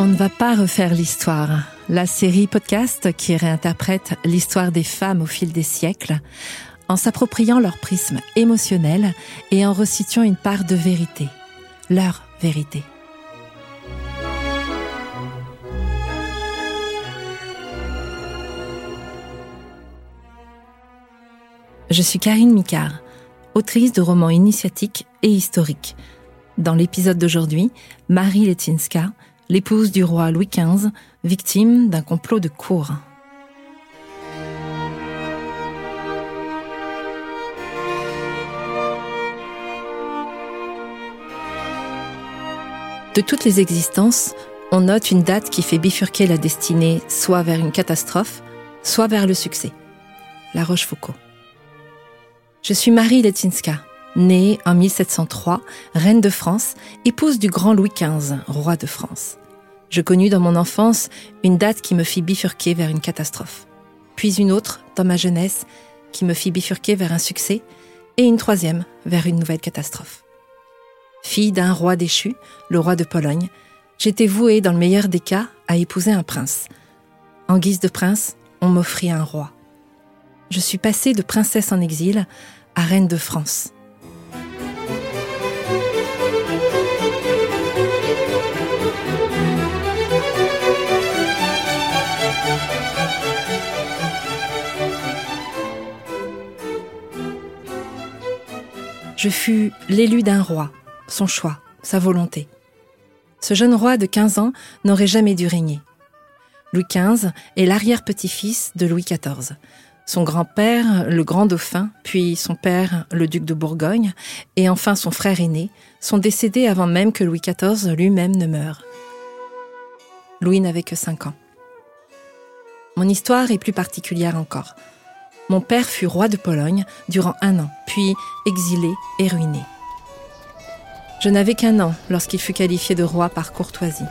On ne va pas refaire l'histoire. La série podcast qui réinterprète l'histoire des femmes au fil des siècles, en s'appropriant leur prisme émotionnel et en resituant une part de vérité, leur vérité. Je suis Karine Micard, autrice de romans initiatiques et historiques. Dans l'épisode d'aujourd'hui, Marie Letinska, l'épouse du roi Louis XV, victime d'un complot de cour. De toutes les existences, on note une date qui fait bifurquer la destinée soit vers une catastrophe, soit vers le succès. La Rochefoucauld. Je suis Marie Letinska, née en 1703, reine de France, épouse du grand Louis XV, roi de France. Je connus dans mon enfance une date qui me fit bifurquer vers une catastrophe, puis une autre, dans ma jeunesse, qui me fit bifurquer vers un succès, et une troisième vers une nouvelle catastrophe. Fille d'un roi déchu, le roi de Pologne, j'étais vouée, dans le meilleur des cas, à épouser un prince. En guise de prince, on m'offrit un roi. Je suis passée de princesse en exil à reine de France. Je fus l'élu d'un roi, son choix, sa volonté. Ce jeune roi de 15 ans n'aurait jamais dû régner. Louis XV est l'arrière-petit-fils de Louis XIV. Son grand-père, le grand dauphin, puis son père, le duc de Bourgogne, et enfin son frère aîné, sont décédés avant même que Louis XIV lui-même ne meure. Louis n'avait que 5 ans. Mon histoire est plus particulière encore. Mon père fut roi de Pologne durant un an, puis exilé et ruiné. Je n'avais qu'un an lorsqu'il fut qualifié de roi par courtoisie,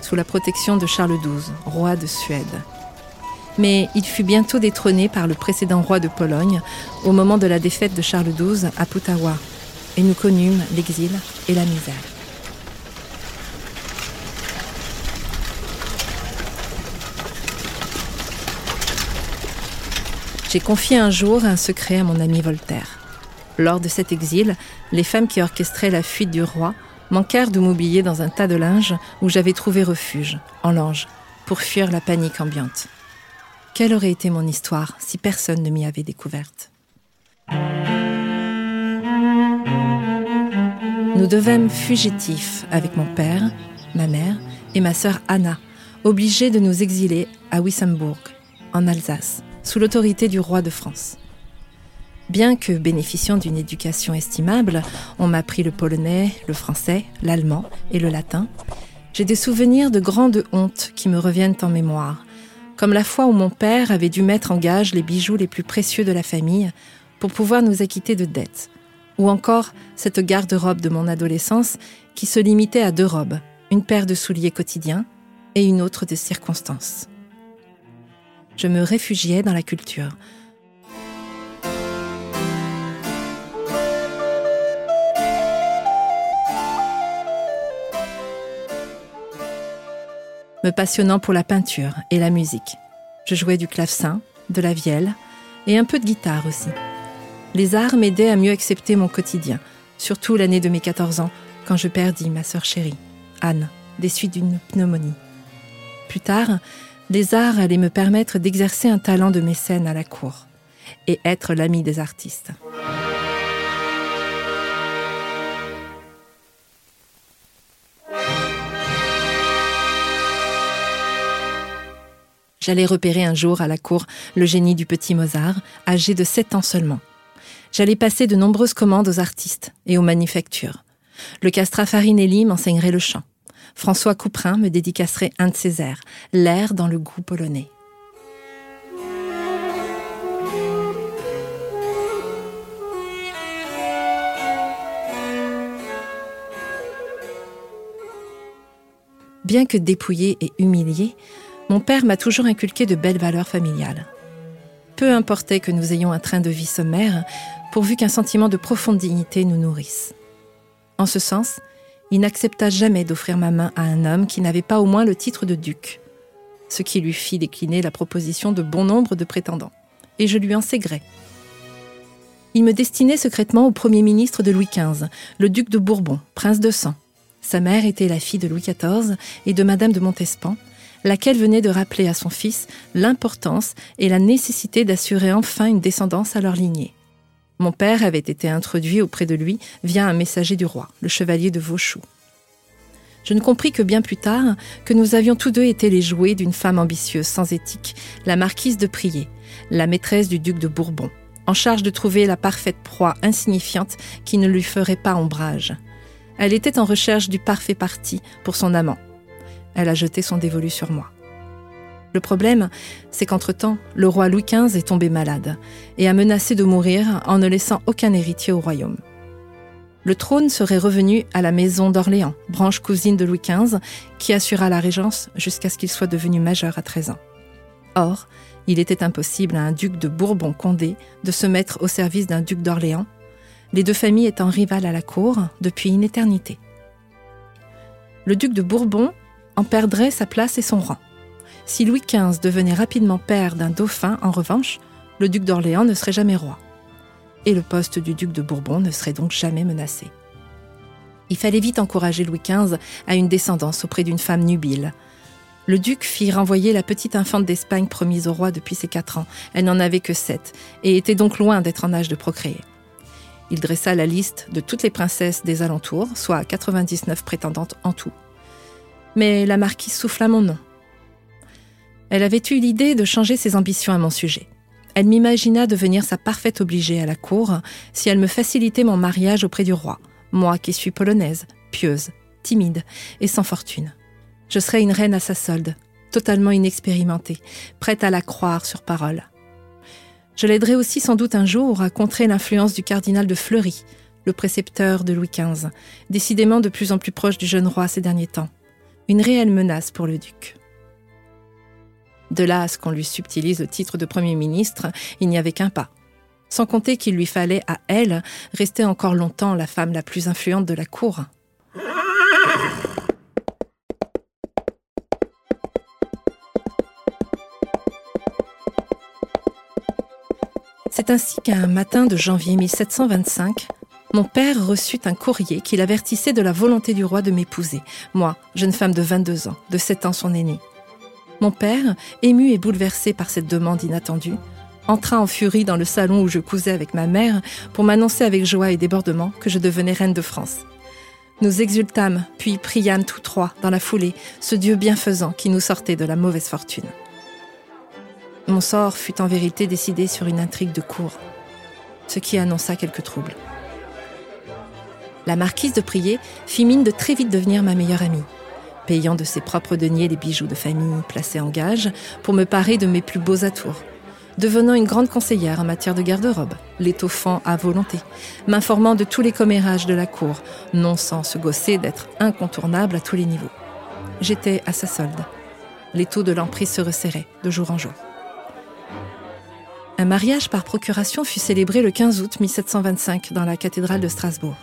sous la protection de Charles XII, roi de Suède. Mais il fut bientôt détrôné par le précédent roi de Pologne au moment de la défaite de Charles XII à Putawa, et nous connûmes l'exil et la misère. J'ai confié un jour un secret à mon ami Voltaire. Lors de cet exil, les femmes qui orchestraient la fuite du roi manquèrent de m'oublier dans un tas de linge où j'avais trouvé refuge, en lange, pour fuir la panique ambiante. Quelle aurait été mon histoire si personne ne m'y avait découverte? Nous devînmes fugitifs avec mon père, ma mère et ma sœur Anna, obligés de nous exiler à Wissembourg, en Alsace sous l'autorité du roi de France. Bien que bénéficiant d'une éducation estimable, on m'a appris le polonais, le français, l'allemand et le latin, j'ai des souvenirs de grande honte qui me reviennent en mémoire, comme la fois où mon père avait dû mettre en gage les bijoux les plus précieux de la famille pour pouvoir nous acquitter de dettes, ou encore cette garde-robe de mon adolescence qui se limitait à deux robes, une paire de souliers quotidiens et une autre de circonstances je me réfugiais dans la culture. Me passionnant pour la peinture et la musique. Je jouais du clavecin, de la vielle et un peu de guitare aussi. Les arts m'aidaient à mieux accepter mon quotidien, surtout l'année de mes 14 ans, quand je perdis ma sœur chérie, Anne, des suites d'une pneumonie. Plus tard, les arts allaient me permettre d'exercer un talent de mécène à la cour et être l'ami des artistes. J'allais repérer un jour à la cour le génie du petit Mozart, âgé de 7 ans seulement. J'allais passer de nombreuses commandes aux artistes et aux manufactures. Le Castra Farinelli m'enseignerait le chant. François Couperin me dédicacerait un de ses airs, l'air dans le goût polonais. Bien que dépouillé et humilié, mon père m'a toujours inculqué de belles valeurs familiales. Peu importait que nous ayons un train de vie sommaire, pourvu qu'un sentiment de profonde dignité nous nourrisse. En ce sens, il n'accepta jamais d'offrir ma main à un homme qui n'avait pas au moins le titre de duc, ce qui lui fit décliner la proposition de bon nombre de prétendants. Et je lui en sais. Il me destinait secrètement au premier ministre de Louis XV, le duc de Bourbon, prince de sang. Sa mère était la fille de Louis XIV et de Madame de Montespan, laquelle venait de rappeler à son fils l'importance et la nécessité d'assurer enfin une descendance à leur lignée. Mon père avait été introduit auprès de lui via un messager du roi, le chevalier de Vauchoux. Je ne compris que bien plus tard que nous avions tous deux été les jouets d'une femme ambitieuse, sans éthique, la marquise de Prier, la maîtresse du duc de Bourbon, en charge de trouver la parfaite proie insignifiante qui ne lui ferait pas ombrage. Elle était en recherche du parfait parti pour son amant. Elle a jeté son dévolu sur moi. Le problème, c'est qu'entre-temps, le roi Louis XV est tombé malade et a menacé de mourir en ne laissant aucun héritier au royaume. Le trône serait revenu à la maison d'Orléans, branche cousine de Louis XV, qui assura la régence jusqu'à ce qu'il soit devenu majeur à 13 ans. Or, il était impossible à un duc de Bourbon-Condé de se mettre au service d'un duc d'Orléans, les deux familles étant rivales à la cour depuis une éternité. Le duc de Bourbon en perdrait sa place et son rang. Si Louis XV devenait rapidement père d'un dauphin, en revanche, le duc d'Orléans ne serait jamais roi. Et le poste du duc de Bourbon ne serait donc jamais menacé. Il fallait vite encourager Louis XV à une descendance auprès d'une femme nubile, le duc fit renvoyer la petite infante d'Espagne promise au roi depuis ses quatre ans. Elle n'en avait que sept, et était donc loin d'être en âge de procréer. Il dressa la liste de toutes les princesses des alentours, soit 99 prétendantes en tout. Mais la marquise souffla mon nom. Elle avait eu l'idée de changer ses ambitions à mon sujet. Elle m'imagina devenir sa parfaite obligée à la cour si elle me facilitait mon mariage auprès du roi, moi qui suis polonaise, pieuse, timide et sans fortune. Je serais une reine à sa solde, totalement inexpérimentée, prête à la croire sur parole. Je l'aiderai aussi sans doute un jour à contrer l'influence du cardinal de Fleury, le précepteur de Louis XV, décidément de plus en plus proche du jeune roi ces derniers temps. Une réelle menace pour le duc. De là à ce qu'on lui subtilise le titre de Premier ministre, il n'y avait qu'un pas. Sans compter qu'il lui fallait à elle rester encore longtemps la femme la plus influente de la cour. C'est ainsi qu'un matin de janvier 1725, mon père reçut un courrier qui l'avertissait de la volonté du roi de m'épouser, moi, jeune femme de 22 ans, de 7 ans son aîné. Mon père, ému et bouleversé par cette demande inattendue, entra en furie dans le salon où je cousais avec ma mère pour m'annoncer avec joie et débordement que je devenais reine de France. Nous exultâmes, puis priâmes tous trois, dans la foulée, ce Dieu bienfaisant qui nous sortait de la mauvaise fortune. Mon sort fut en vérité décidé sur une intrigue de cour, ce qui annonça quelques troubles. La marquise de Prier fit mine de très vite devenir ma meilleure amie, payant de ses propres deniers les bijoux de famille placés en gage pour me parer de mes plus beaux atours, devenant une grande conseillère en matière de garde-robe, l'étoffant à volonté, m'informant de tous les commérages de la cour, non sans se gosser d'être incontournable à tous les niveaux. J'étais à sa solde. Les taux de l'emprise se resserraient de jour en jour. Un mariage par procuration fut célébré le 15 août 1725 dans la cathédrale de Strasbourg.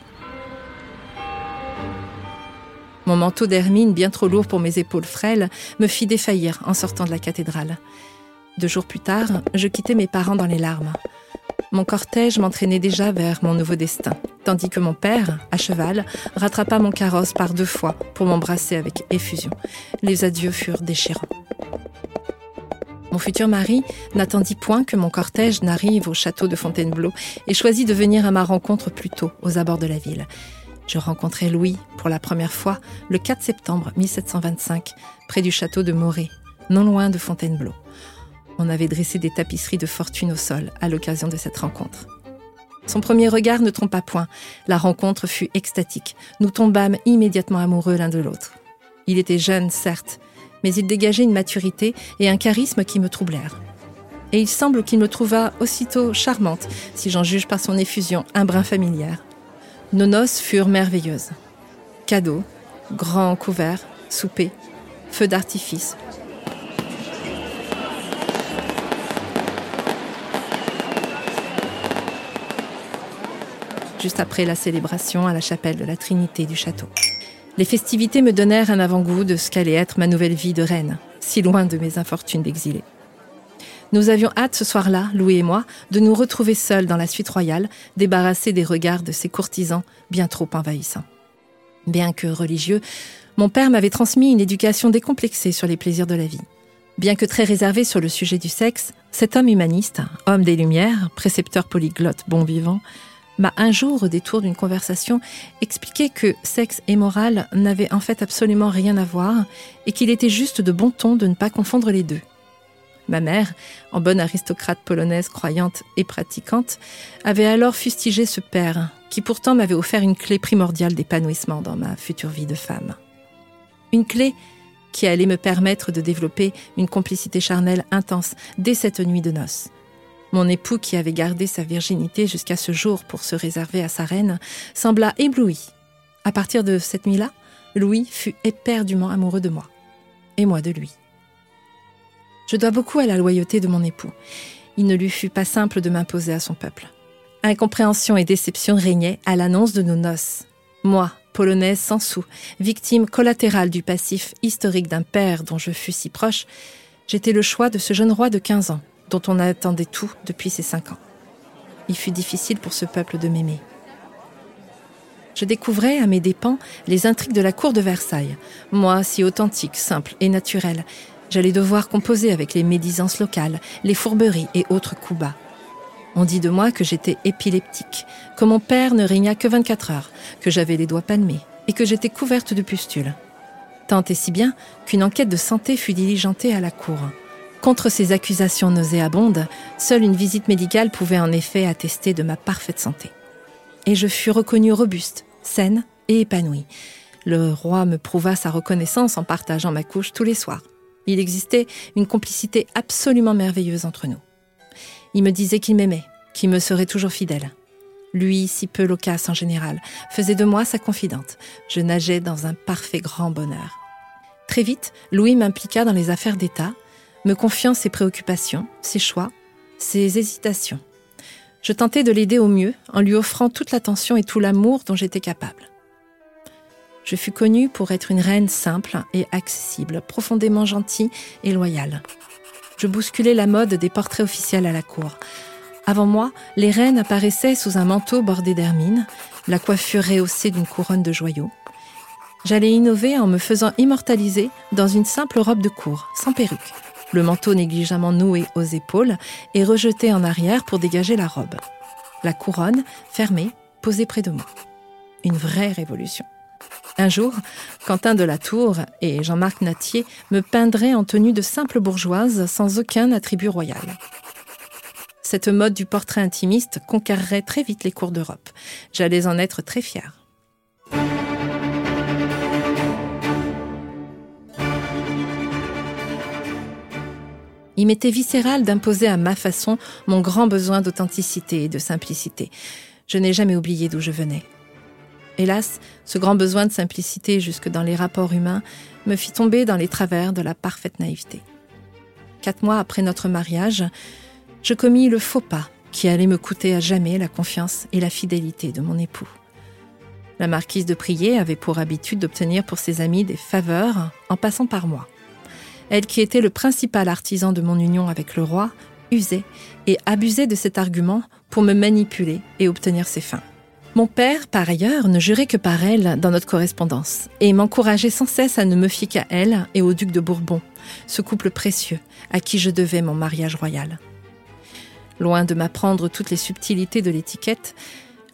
Mon manteau d'hermine, bien trop lourd pour mes épaules frêles, me fit défaillir en sortant de la cathédrale. Deux jours plus tard, je quittais mes parents dans les larmes. Mon cortège m'entraînait déjà vers mon nouveau destin, tandis que mon père, à cheval, rattrapa mon carrosse par deux fois pour m'embrasser avec effusion. Les adieux furent déchirants. Mon futur mari n'attendit point que mon cortège n'arrive au château de Fontainebleau et choisit de venir à ma rencontre plus tôt, aux abords de la ville. Je rencontrai Louis pour la première fois le 4 septembre 1725, près du château de Moret, non loin de Fontainebleau. On avait dressé des tapisseries de fortune au sol à l'occasion de cette rencontre. Son premier regard ne trompa point. La rencontre fut extatique. Nous tombâmes immédiatement amoureux l'un de l'autre. Il était jeune, certes, mais il dégageait une maturité et un charisme qui me troublèrent. Et il semble qu'il me trouva aussitôt charmante, si j'en juge par son effusion un brin familière. Nos noces furent merveilleuses. Cadeaux, grands couverts, souper, feux d'artifice. Juste après la célébration à la chapelle de la Trinité du château. Les festivités me donnèrent un avant-goût de ce qu'allait être ma nouvelle vie de reine, si loin de mes infortunes d'exilé. Nous avions hâte ce soir-là, Louis et moi, de nous retrouver seuls dans la suite royale, débarrassés des regards de ces courtisans bien trop envahissants. Bien que religieux, mon père m'avait transmis une éducation décomplexée sur les plaisirs de la vie. Bien que très réservé sur le sujet du sexe, cet homme humaniste, homme des Lumières, précepteur polyglotte bon vivant, m'a un jour, au détour d'une conversation, expliqué que sexe et morale n'avaient en fait absolument rien à voir et qu'il était juste de bon ton de ne pas confondre les deux. Ma mère, en bonne aristocrate polonaise croyante et pratiquante, avait alors fustigé ce père, qui pourtant m'avait offert une clé primordiale d'épanouissement dans ma future vie de femme. Une clé qui allait me permettre de développer une complicité charnelle intense dès cette nuit de noces. Mon époux, qui avait gardé sa virginité jusqu'à ce jour pour se réserver à sa reine, sembla ébloui. À partir de cette nuit-là, Louis fut éperdument amoureux de moi, et moi de lui. Je dois beaucoup à la loyauté de mon époux. Il ne lui fut pas simple de m'imposer à son peuple. Incompréhension et déception régnaient à l'annonce de nos noces. Moi, polonaise sans sou, victime collatérale du passif historique d'un père dont je fus si proche, j'étais le choix de ce jeune roi de 15 ans, dont on attendait tout depuis ses 5 ans. Il fut difficile pour ce peuple de m'aimer. Je découvrais à mes dépens les intrigues de la cour de Versailles, moi si authentique, simple et naturelle, J'allais devoir composer avec les médisances locales, les fourberies et autres coups bas. On dit de moi que j'étais épileptique, que mon père ne régna que 24 heures, que j'avais les doigts palmés et que j'étais couverte de pustules. Tant et si bien qu'une enquête de santé fut diligentée à la cour. Contre ces accusations nauséabondes, seule une visite médicale pouvait en effet attester de ma parfaite santé. Et je fus reconnue robuste, saine et épanouie. Le roi me prouva sa reconnaissance en partageant ma couche tous les soirs. Il existait une complicité absolument merveilleuse entre nous. Il me disait qu'il m'aimait, qu'il me serait toujours fidèle. Lui, si peu loquace en général, faisait de moi sa confidente. Je nageais dans un parfait grand bonheur. Très vite, Louis m'impliqua dans les affaires d'État, me confiant ses préoccupations, ses choix, ses hésitations. Je tentais de l'aider au mieux en lui offrant toute l'attention et tout l'amour dont j'étais capable. Je fus connue pour être une reine simple et accessible, profondément gentille et loyale. Je bousculais la mode des portraits officiels à la cour. Avant moi, les reines apparaissaient sous un manteau bordé d'hermine, la coiffure rehaussée d'une couronne de joyaux. J'allais innover en me faisant immortaliser dans une simple robe de cour, sans perruque, le manteau négligemment noué aux épaules et rejeté en arrière pour dégager la robe. La couronne, fermée, posée près de moi. Une vraie révolution. Un jour, Quentin de la Tour et Jean-Marc Natier me peindraient en tenue de simple bourgeoise sans aucun attribut royal. Cette mode du portrait intimiste conquerrait très vite les cours d'Europe. J'allais en être très fière. Il m'était viscéral d'imposer à ma façon mon grand besoin d'authenticité et de simplicité. Je n'ai jamais oublié d'où je venais. Hélas, ce grand besoin de simplicité jusque dans les rapports humains me fit tomber dans les travers de la parfaite naïveté. Quatre mois après notre mariage, je commis le faux pas qui allait me coûter à jamais la confiance et la fidélité de mon époux. La marquise de Prier avait pour habitude d'obtenir pour ses amis des faveurs en passant par moi. Elle qui était le principal artisan de mon union avec le roi, usait et abusait de cet argument pour me manipuler et obtenir ses fins. Mon père, par ailleurs, ne jurait que par elle dans notre correspondance et m'encourageait sans cesse à ne me fier qu'à elle et au duc de Bourbon, ce couple précieux à qui je devais mon mariage royal. Loin de m'apprendre toutes les subtilités de l'étiquette,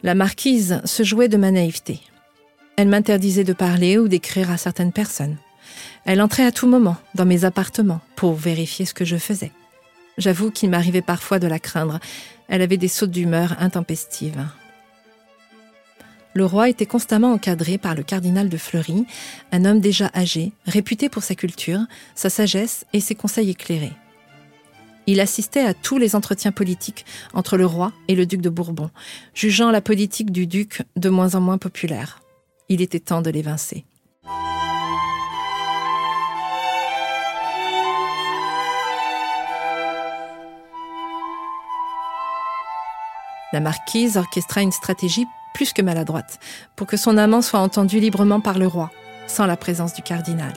la marquise se jouait de ma naïveté. Elle m'interdisait de parler ou d'écrire à certaines personnes. Elle entrait à tout moment dans mes appartements pour vérifier ce que je faisais. J'avoue qu'il m'arrivait parfois de la craindre. Elle avait des sautes d'humeur intempestives le roi était constamment encadré par le cardinal de Fleury, un homme déjà âgé, réputé pour sa culture, sa sagesse et ses conseils éclairés. Il assistait à tous les entretiens politiques entre le roi et le duc de Bourbon, jugeant la politique du duc de moins en moins populaire. Il était temps de l'évincer. La marquise orchestra une stratégie plus que maladroite, pour que son amant soit entendu librement par le roi, sans la présence du cardinal.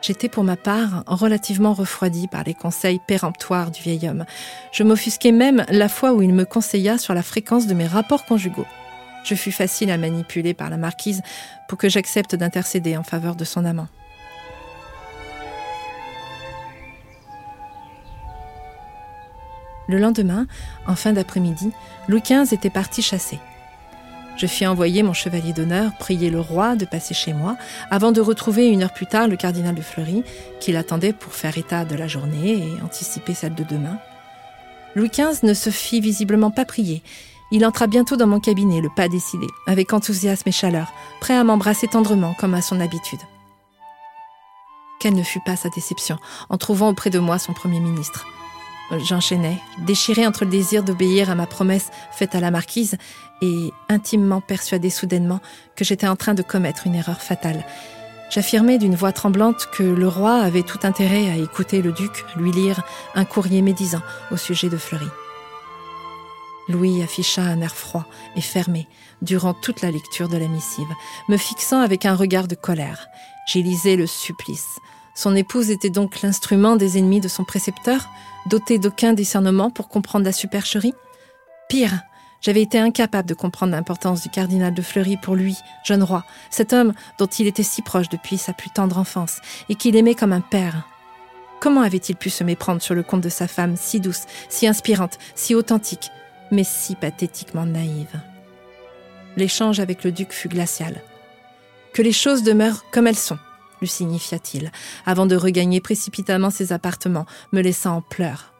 J'étais pour ma part relativement refroidie par les conseils péremptoires du vieil homme. Je m'offusquais même la fois où il me conseilla sur la fréquence de mes rapports conjugaux. Je fus facile à manipuler par la marquise pour que j'accepte d'intercéder en faveur de son amant. Le lendemain, en fin d'après-midi, Louis XV était parti chasser. Je fis envoyer mon chevalier d'honneur prier le roi de passer chez moi, avant de retrouver une heure plus tard le cardinal de Fleury, qui l'attendait pour faire état de la journée et anticiper celle de demain. Louis XV ne se fit visiblement pas prier. Il entra bientôt dans mon cabinet, le pas décidé, avec enthousiasme et chaleur, prêt à m'embrasser tendrement comme à son habitude. Quelle ne fut pas sa déception en trouvant auprès de moi son Premier ministre. J'enchaînais, déchiré entre le désir d'obéir à ma promesse faite à la marquise et intimement persuadé soudainement que j'étais en train de commettre une erreur fatale. J'affirmais d'une voix tremblante que le roi avait tout intérêt à écouter le duc lui lire un courrier médisant au sujet de Fleury. Louis afficha un air froid et fermé durant toute la lecture de la missive, me fixant avec un regard de colère. J'y lisais le supplice. Son épouse était donc l'instrument des ennemis de son précepteur doté d'aucun discernement pour comprendre la supercherie? Pire, j'avais été incapable de comprendre l'importance du cardinal de Fleury pour lui, jeune roi, cet homme dont il était si proche depuis sa plus tendre enfance et qu'il aimait comme un père. Comment avait-il pu se méprendre sur le compte de sa femme si douce, si inspirante, si authentique, mais si pathétiquement naïve? L'échange avec le duc fut glacial. Que les choses demeurent comme elles sont, lui signifia-t-il, avant de regagner précipitamment ses appartements, me laissant en pleurs.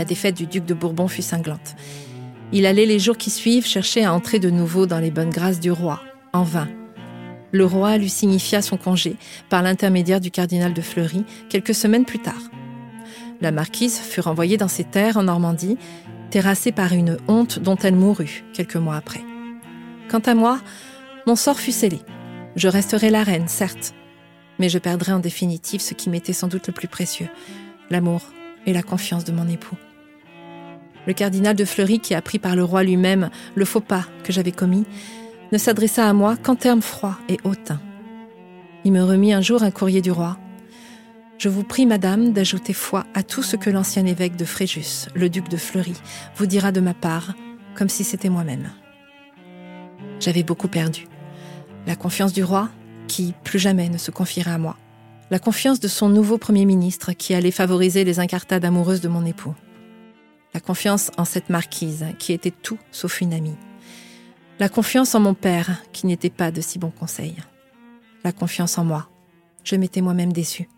La défaite du duc de Bourbon fut cinglante. Il allait les jours qui suivent chercher à entrer de nouveau dans les bonnes grâces du roi, en vain. Le roi lui signifia son congé par l'intermédiaire du cardinal de Fleury quelques semaines plus tard. La marquise fut renvoyée dans ses terres en Normandie, terrassée par une honte dont elle mourut quelques mois après. Quant à moi, mon sort fut scellé. Je resterai la reine, certes, mais je perdrai en définitive ce qui m'était sans doute le plus précieux, l'amour et la confiance de mon époux. Le cardinal de Fleury, qui apprit par le roi lui-même le faux pas que j'avais commis, ne s'adressa à moi qu'en termes froids et hautains. Il me remit un jour un courrier du roi. Je vous prie, madame, d'ajouter foi à tout ce que l'ancien évêque de Fréjus, le duc de Fleury, vous dira de ma part, comme si c'était moi-même. J'avais beaucoup perdu. La confiance du roi, qui plus jamais ne se confierait à moi. La confiance de son nouveau Premier ministre, qui allait favoriser les incartades amoureuses de mon époux. La confiance en cette marquise, qui était tout sauf une amie. La confiance en mon père, qui n'était pas de si bons conseils. La confiance en moi. Je m'étais moi-même déçue.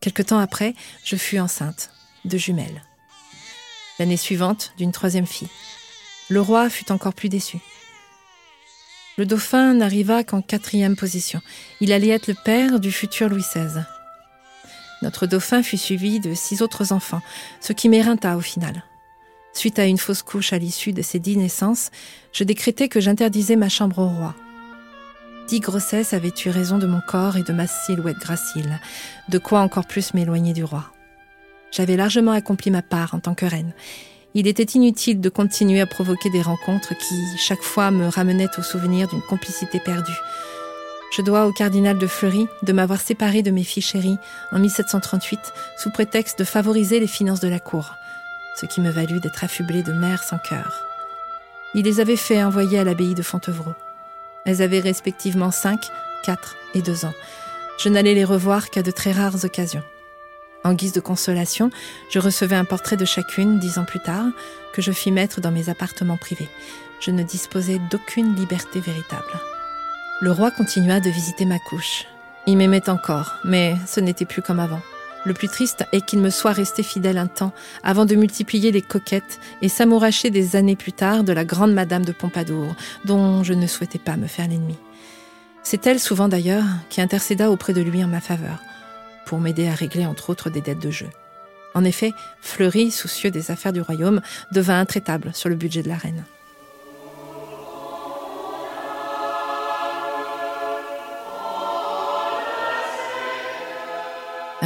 Quelque temps après, je fus enceinte de jumelles l'année suivante d'une troisième fille. Le roi fut encore plus déçu. Le dauphin n'arriva qu'en quatrième position. Il allait être le père du futur Louis XVI. Notre dauphin fut suivi de six autres enfants, ce qui m'éreinta au final. Suite à une fausse couche à l'issue de ces dix naissances, je décrétai que j'interdisais ma chambre au roi. Dix grossesses avaient eu raison de mon corps et de ma silhouette gracile, de quoi encore plus m'éloigner du roi. J'avais largement accompli ma part en tant que reine. Il était inutile de continuer à provoquer des rencontres qui, chaque fois, me ramenaient au souvenir d'une complicité perdue. Je dois au cardinal de Fleury de m'avoir séparé de mes filles chéries en 1738 sous prétexte de favoriser les finances de la cour, ce qui me valut d'être affublée de mères sans cœur. Il les avait fait envoyer à l'abbaye de Fontevraud. Elles avaient respectivement cinq, quatre et deux ans. Je n'allais les revoir qu'à de très rares occasions. En guise de consolation, je recevais un portrait de chacune dix ans plus tard, que je fis mettre dans mes appartements privés. Je ne disposais d'aucune liberté véritable. Le roi continua de visiter ma couche. Il m'aimait encore, mais ce n'était plus comme avant. Le plus triste est qu'il me soit resté fidèle un temps avant de multiplier les coquettes et s'amouracher des années plus tard de la grande Madame de Pompadour, dont je ne souhaitais pas me faire l'ennemi. C'est elle, souvent d'ailleurs, qui intercéda auprès de lui en ma faveur pour m'aider à régler entre autres des dettes de jeu. En effet, Fleury, soucieux des affaires du royaume, devint intraitable sur le budget de la reine.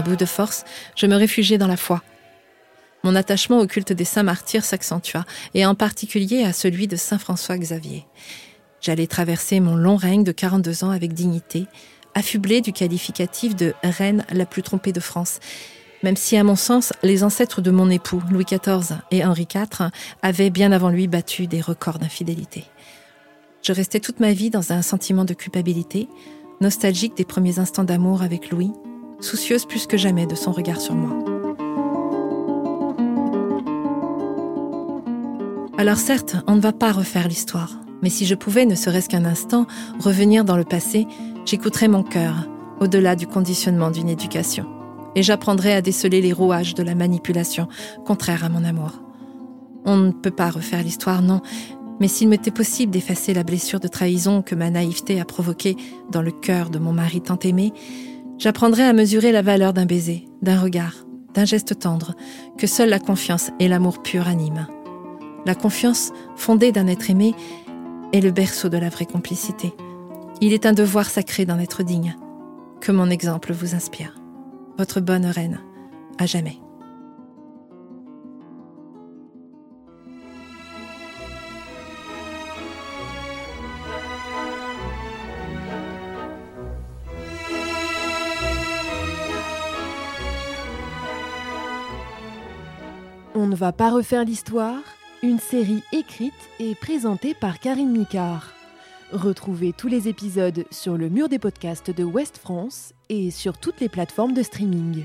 Bout de force, je me réfugiai dans la foi. Mon attachement au culte des saints martyrs s'accentua, et en particulier à celui de Saint François Xavier. J'allais traverser mon long règne de 42 ans avec dignité, affublé du qualificatif de reine la plus trompée de France, même si à mon sens, les ancêtres de mon époux, Louis XIV et Henri IV, avaient bien avant lui battu des records d'infidélité. Je restais toute ma vie dans un sentiment de culpabilité, nostalgique des premiers instants d'amour avec Louis, soucieuse plus que jamais de son regard sur moi. Alors certes, on ne va pas refaire l'histoire, mais si je pouvais, ne serait-ce qu'un instant, revenir dans le passé, j'écouterais mon cœur, au-delà du conditionnement d'une éducation, et j'apprendrais à déceler les rouages de la manipulation, contraire à mon amour. On ne peut pas refaire l'histoire, non, mais s'il m'était possible d'effacer la blessure de trahison que ma naïveté a provoquée dans le cœur de mon mari tant aimé, j'apprendrais à mesurer la valeur d'un baiser, d'un regard, d'un geste tendre, que seule la confiance et l'amour pur animent. La confiance, fondée d'un être aimé, est le berceau de la vraie complicité. Il est un devoir sacré d'en être digne. Que mon exemple vous inspire. Votre bonne reine, à jamais. Va pas refaire l'histoire une série écrite et présentée par Karine Micard. Retrouvez tous les épisodes sur le mur des podcasts de West France et sur toutes les plateformes de streaming.